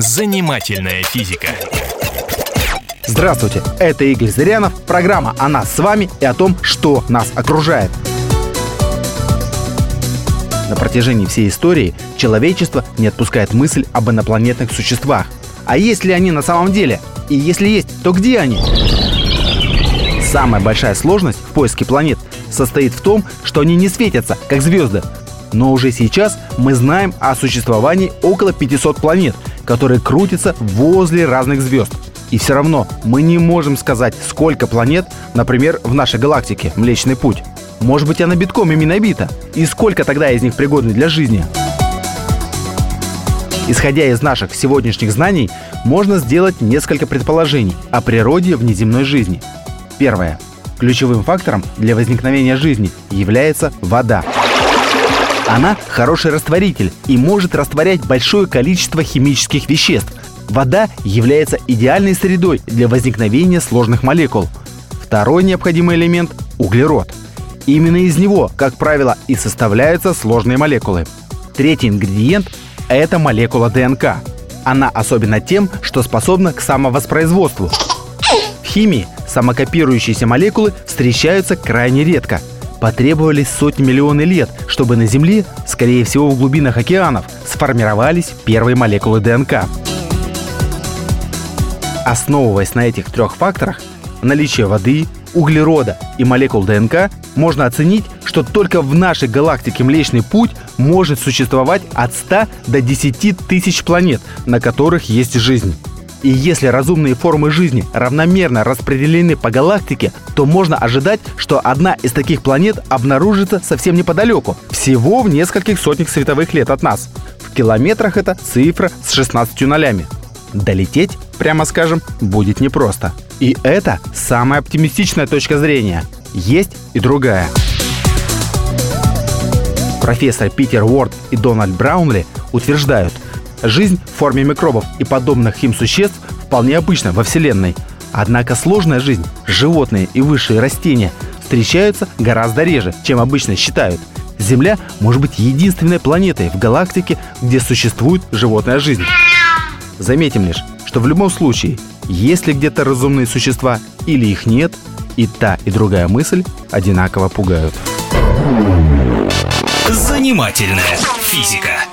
Занимательная физика. Здравствуйте, это Игорь Зырянов, программа о нас с вами и о том, что нас окружает. На протяжении всей истории человечество не отпускает мысль об инопланетных существах. А есть ли они на самом деле? И если есть, то где они? Самая большая сложность в поиске планет состоит в том, что они не светятся, как звезды. Но уже сейчас мы знаем о существовании около 500 планет, которые крутятся возле разных звезд. И все равно мы не можем сказать, сколько планет, например, в нашей галактике Млечный Путь. Может быть, она битком ими набита? И сколько тогда из них пригодны для жизни? Исходя из наших сегодняшних знаний, можно сделать несколько предположений о природе внеземной жизни. Первое. Ключевым фактором для возникновения жизни является вода. Она хороший растворитель и может растворять большое количество химических веществ. Вода является идеальной средой для возникновения сложных молекул. Второй необходимый элемент – углерод. Именно из него, как правило, и составляются сложные молекулы. Третий ингредиент – это молекула ДНК. Она особенно тем, что способна к самовоспроизводству. В химии самокопирующиеся молекулы встречаются крайне редко. Потребовались сотни миллионов лет, чтобы на Земле, скорее всего в глубинах океанов, сформировались первые молекулы ДНК. Основываясь на этих трех факторах – наличие воды, углерода и молекул ДНК – можно оценить, что только в нашей галактике Млечный Путь может существовать от 100 до 10 тысяч планет, на которых есть жизнь. И если разумные формы жизни равномерно распределены по галактике, то можно ожидать, что одна из таких планет обнаружится совсем неподалеку, всего в нескольких сотнях световых лет от нас. В километрах это цифра с 16 нолями. Долететь, прямо скажем, будет непросто. И это самая оптимистичная точка зрения. Есть и другая. Профессор Питер Уорд и Дональд Браунли утверждают – Жизнь в форме микробов и подобных им существ вполне обычна во Вселенной. Однако сложная жизнь, животные и высшие растения встречаются гораздо реже, чем обычно считают. Земля может быть единственной планетой в галактике, где существует животная жизнь. Заметим лишь, что в любом случае, есть ли где-то разумные существа или их нет, и та, и другая мысль одинаково пугают. Занимательная физика.